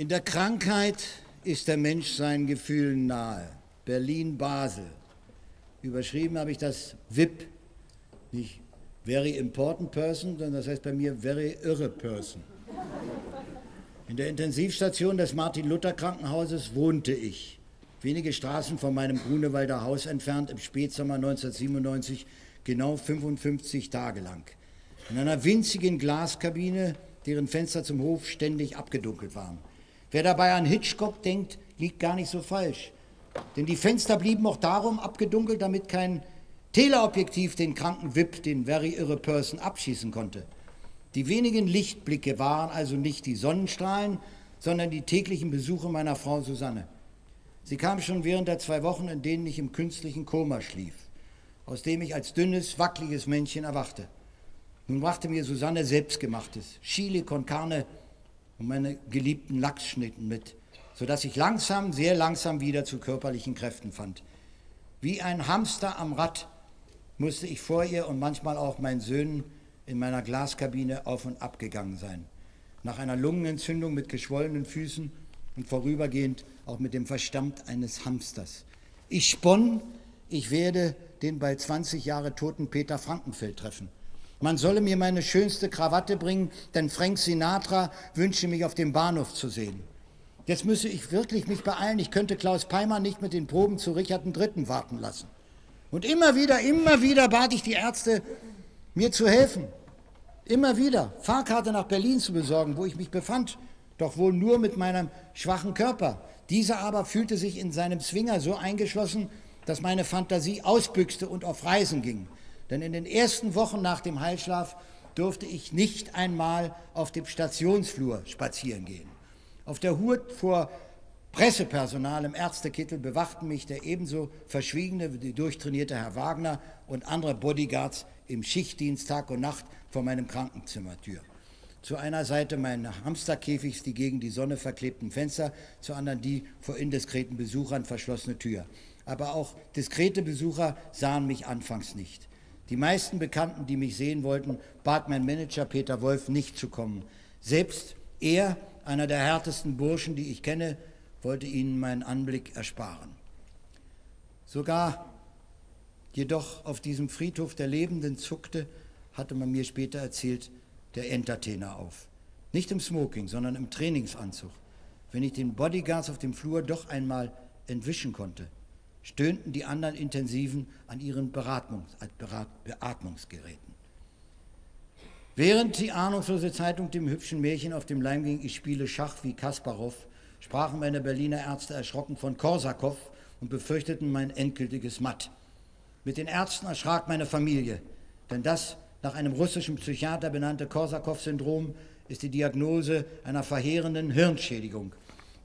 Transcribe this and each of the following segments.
In der Krankheit ist der Mensch seinen Gefühlen nahe. Berlin-Basel. Überschrieben habe ich das VIP, nicht Very Important Person, sondern das heißt bei mir Very Irre Person. In der Intensivstation des Martin-Luther-Krankenhauses wohnte ich, wenige Straßen von meinem Grunewalder Haus entfernt, im Spätsommer 1997, genau 55 Tage lang. In einer winzigen Glaskabine, deren Fenster zum Hof ständig abgedunkelt waren. Wer dabei an Hitchcock denkt, liegt gar nicht so falsch. Denn die Fenster blieben auch darum abgedunkelt, damit kein Teleobjektiv den kranken Wip, den Very Irre Person, abschießen konnte. Die wenigen Lichtblicke waren also nicht die Sonnenstrahlen, sondern die täglichen Besuche meiner Frau Susanne. Sie kam schon während der zwei Wochen, in denen ich im künstlichen Koma schlief, aus dem ich als dünnes, wackeliges Männchen erwachte. Nun brachte mir Susanne selbstgemachtes Chili con Carne und meine geliebten Lachsschnitten mit, sodass ich langsam, sehr langsam wieder zu körperlichen Kräften fand. Wie ein Hamster am Rad musste ich vor ihr und manchmal auch meinen Söhnen in meiner Glaskabine auf und ab gegangen sein. Nach einer Lungenentzündung mit geschwollenen Füßen und vorübergehend auch mit dem Verstand eines Hamsters. Ich sponn, ich werde den bald 20 Jahre toten Peter Frankenfeld treffen. Man solle mir meine schönste Krawatte bringen, denn Frank Sinatra wünsche mich auf dem Bahnhof zu sehen. Jetzt müsse ich wirklich mich beeilen. Ich könnte Klaus Peimer nicht mit den Proben zu Richard III. warten lassen. Und immer wieder, immer wieder bat ich die Ärzte, mir zu helfen. Immer wieder Fahrkarte nach Berlin zu besorgen, wo ich mich befand, doch wohl nur mit meinem schwachen Körper. Dieser aber fühlte sich in seinem Zwinger so eingeschlossen, dass meine Fantasie ausbüchste und auf Reisen ging. Denn in den ersten Wochen nach dem Heilschlaf durfte ich nicht einmal auf dem Stationsflur spazieren gehen. Auf der Hut vor Pressepersonal im Ärztekittel bewachten mich der ebenso verschwiegene wie durchtrainierte Herr Wagner und andere Bodyguards im Schichtdienst Tag und Nacht vor meinem Krankenzimmertür. Zu einer Seite meines Hamsterkäfigs die gegen die Sonne verklebten Fenster, zur anderen die vor indiskreten Besuchern verschlossene Tür. Aber auch diskrete Besucher sahen mich anfangs nicht. Die meisten Bekannten, die mich sehen wollten, bat mein Manager Peter Wolf nicht zu kommen. Selbst er, einer der härtesten Burschen, die ich kenne, wollte ihnen meinen Anblick ersparen. Sogar jedoch auf diesem Friedhof der Lebenden zuckte, hatte man mir später erzählt, der Entertainer auf. Nicht im Smoking, sondern im Trainingsanzug. Wenn ich den Bodyguards auf dem Flur doch einmal entwischen konnte stöhnten die anderen Intensiven an ihren Beratungs Beatmungsgeräten. Während die ahnungslose Zeitung dem hübschen Märchen auf dem Leim ging, ich spiele Schach wie Kasparov, sprachen meine Berliner Ärzte erschrocken von Korsakow und befürchteten mein endgültiges Matt. Mit den Ärzten erschrak meine Familie, denn das nach einem russischen Psychiater benannte Korsakow-Syndrom ist die Diagnose einer verheerenden Hirnschädigung.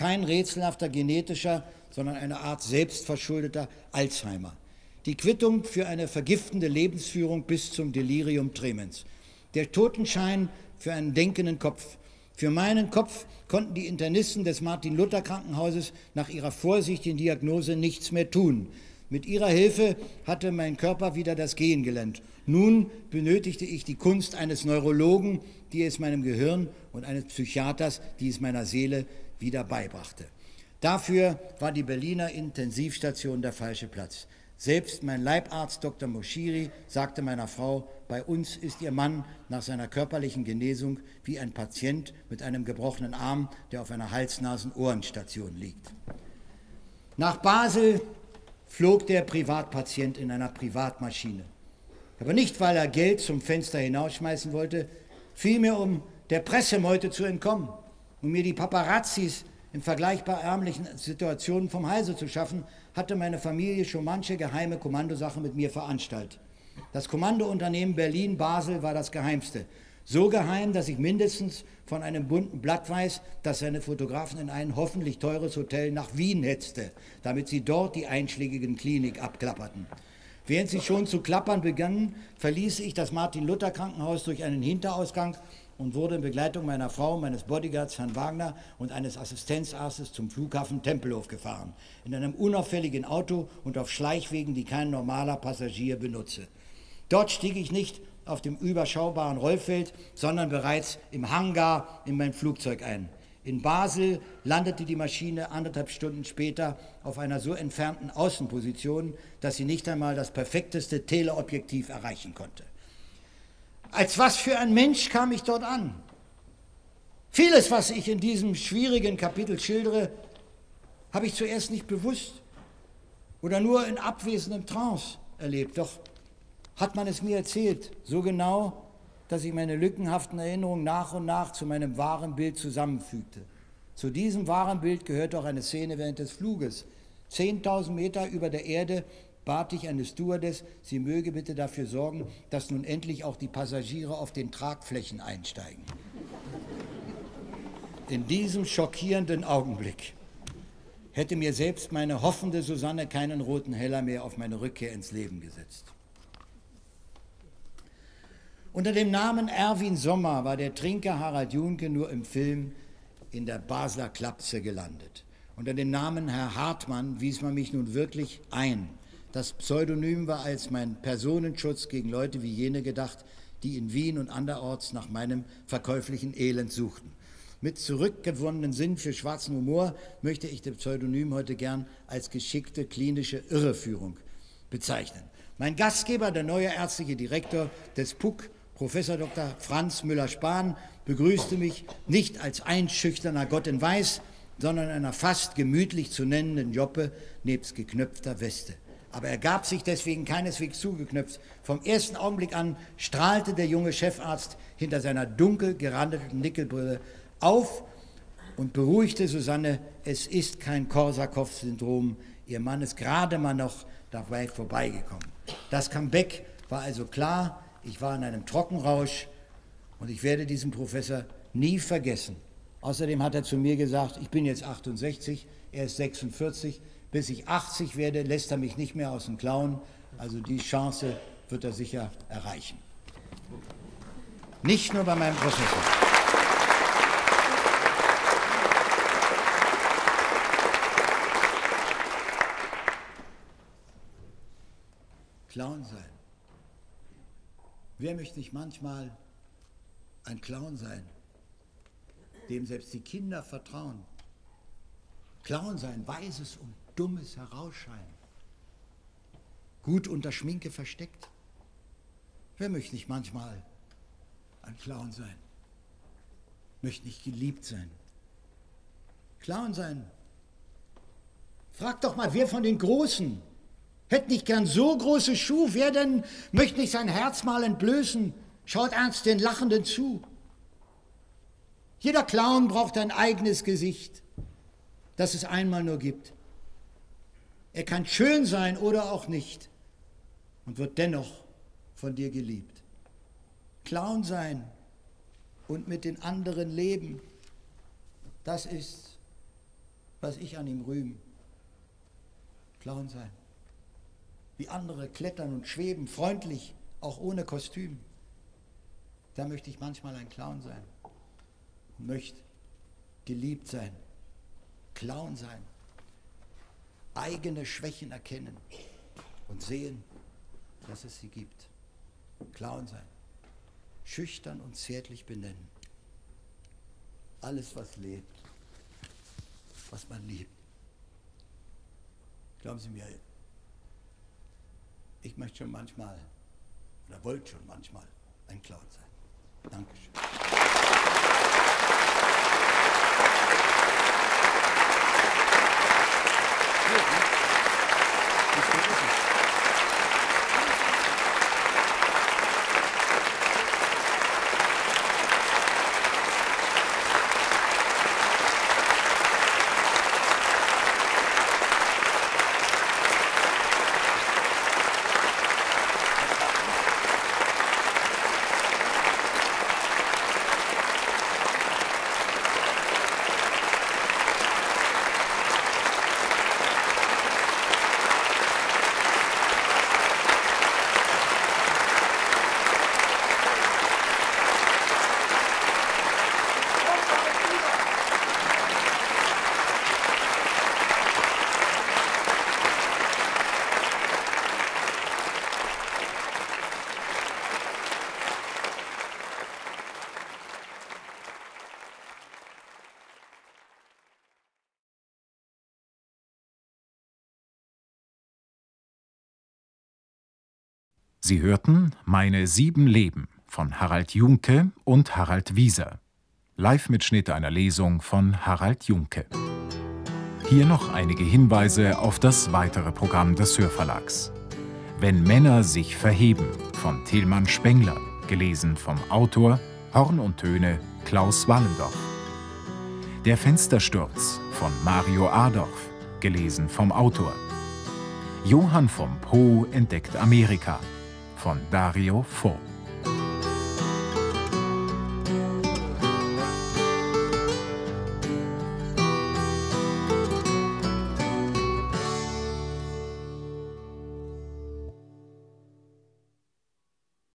Kein rätselhafter genetischer, sondern eine Art selbstverschuldeter Alzheimer. Die Quittung für eine vergiftende Lebensführung bis zum Delirium tremens. Der Totenschein für einen denkenden Kopf. Für meinen Kopf konnten die Internisten des Martin-Luther-Krankenhauses nach ihrer vorsichtigen Diagnose nichts mehr tun. Mit ihrer Hilfe hatte mein Körper wieder das Gehen gelernt. Nun benötigte ich die Kunst eines Neurologen, die es meinem Gehirn und eines Psychiaters, die es meiner Seele wieder beibrachte. Dafür war die Berliner Intensivstation der falsche Platz. Selbst mein Leibarzt Dr. Moschiri sagte meiner Frau, bei uns ist ihr Mann nach seiner körperlichen Genesung wie ein Patient mit einem gebrochenen Arm, der auf einer Hals-Nasen-Ohrenstation liegt. Nach Basel flog der Privatpatient in einer Privatmaschine. Aber nicht, weil er Geld zum Fenster hinausschmeißen wollte, vielmehr um der Pressemeute zu entkommen, um mir die Paparazzis in vergleichbar ärmlichen Situationen vom Halse zu schaffen, hatte meine Familie schon manche geheime Kommandosache mit mir veranstaltet. Das Kommandounternehmen Berlin-Basel war das geheimste. So geheim, dass ich mindestens von einem bunten Blatt weiß, dass seine Fotografen in ein hoffentlich teures Hotel nach Wien hetzte, damit sie dort die einschlägigen Klinik abklapperten. Während sie schon zu klappern begannen, verließ ich das Martin-Luther-Krankenhaus durch einen Hinterausgang und wurde in Begleitung meiner Frau, meines Bodyguards Herrn Wagner und eines Assistenzarztes zum Flughafen Tempelhof gefahren. In einem unauffälligen Auto und auf Schleichwegen, die kein normaler Passagier benutze. Dort stieg ich nicht auf dem überschaubaren Rollfeld, sondern bereits im Hangar in mein Flugzeug ein. In Basel landete die Maschine anderthalb Stunden später auf einer so entfernten Außenposition, dass sie nicht einmal das perfekteste Teleobjektiv erreichen konnte. Als was für ein Mensch kam ich dort an? Vieles, was ich in diesem schwierigen Kapitel schildere, habe ich zuerst nicht bewusst oder nur in abwesendem Trance erlebt. Doch hat man es mir erzählt, so genau, dass ich meine lückenhaften Erinnerungen nach und nach zu meinem wahren Bild zusammenfügte. Zu diesem wahren Bild gehört auch eine Szene während des Fluges. 10.000 Meter über der Erde bat ich eine Stewardess, sie möge bitte dafür sorgen, dass nun endlich auch die Passagiere auf den Tragflächen einsteigen. In diesem schockierenden Augenblick hätte mir selbst meine hoffende Susanne keinen roten Heller mehr auf meine Rückkehr ins Leben gesetzt. Unter dem Namen Erwin Sommer war der Trinker Harald Junke nur im Film in der Basler Klapse gelandet. Unter dem Namen Herr Hartmann wies man mich nun wirklich ein. Das Pseudonym war als mein Personenschutz gegen Leute wie jene gedacht, die in Wien und anderorts nach meinem verkäuflichen Elend suchten. Mit zurückgewonnenen Sinn für schwarzen Humor möchte ich das Pseudonym heute gern als geschickte klinische Irreführung bezeichnen. Mein Gastgeber, der neue ärztliche Direktor des PUC, Professor Dr. Franz Müller-Spahn, begrüßte mich nicht als einschüchterner Gott in Weiß, sondern in einer fast gemütlich zu nennenden Joppe nebst geknöpfter Weste. Aber er gab sich deswegen keineswegs zugeknöpft. Vom ersten Augenblick an strahlte der junge Chefarzt hinter seiner dunkel gerandeten Nickelbrille auf und beruhigte Susanne, es ist kein Korsakow-Syndrom, ihr Mann ist gerade mal noch dabei vorbeigekommen. Das Comeback war also klar, ich war in einem Trockenrausch und ich werde diesen Professor nie vergessen. Außerdem hat er zu mir gesagt, ich bin jetzt 68, er ist 46, bis ich 80 werde, lässt er mich nicht mehr aus dem Klauen, also die Chance wird er sicher erreichen. Nicht nur bei meinem Professor. Clown sein. Wer möchte nicht manchmal ein Clown sein, dem selbst die Kinder vertrauen? Clown sein, weises und dummes Herausscheinen, gut unter Schminke versteckt. Wer möchte nicht manchmal ein Clown sein? Möchte nicht geliebt sein? Clown sein. Frag doch mal, wer von den Großen Hätte nicht gern so große Schuhe, wer denn möchte nicht sein Herz mal entblößen, schaut ernst den Lachenden zu. Jeder Clown braucht ein eigenes Gesicht, das es einmal nur gibt. Er kann schön sein oder auch nicht und wird dennoch von dir geliebt. Clown sein und mit den anderen leben, das ist, was ich an ihm rühme. Clown sein wie andere klettern und schweben, freundlich, auch ohne Kostüm. Da möchte ich manchmal ein Clown sein. Möchte geliebt sein, Clown sein, eigene Schwächen erkennen und sehen, dass es sie gibt. Clown sein, schüchtern und zärtlich benennen. Alles, was lebt, was man liebt. Glauben Sie mir, möchte schon manchmal oder wollte schon manchmal ein Clown sein. Dankeschön. Applaus Sie hörten Meine sieben Leben von Harald Junke und Harald Wieser. Live-Mitschnitt einer Lesung von Harald Junke. Hier noch einige Hinweise auf das weitere Programm des Hörverlags. Wenn Männer sich verheben von Tilman Spengler, gelesen vom Autor Horn und Töne Klaus Wallendorf. Der Fenstersturz von Mario Adorf, gelesen vom Autor. Johann vom Po entdeckt Amerika von Dario Fo.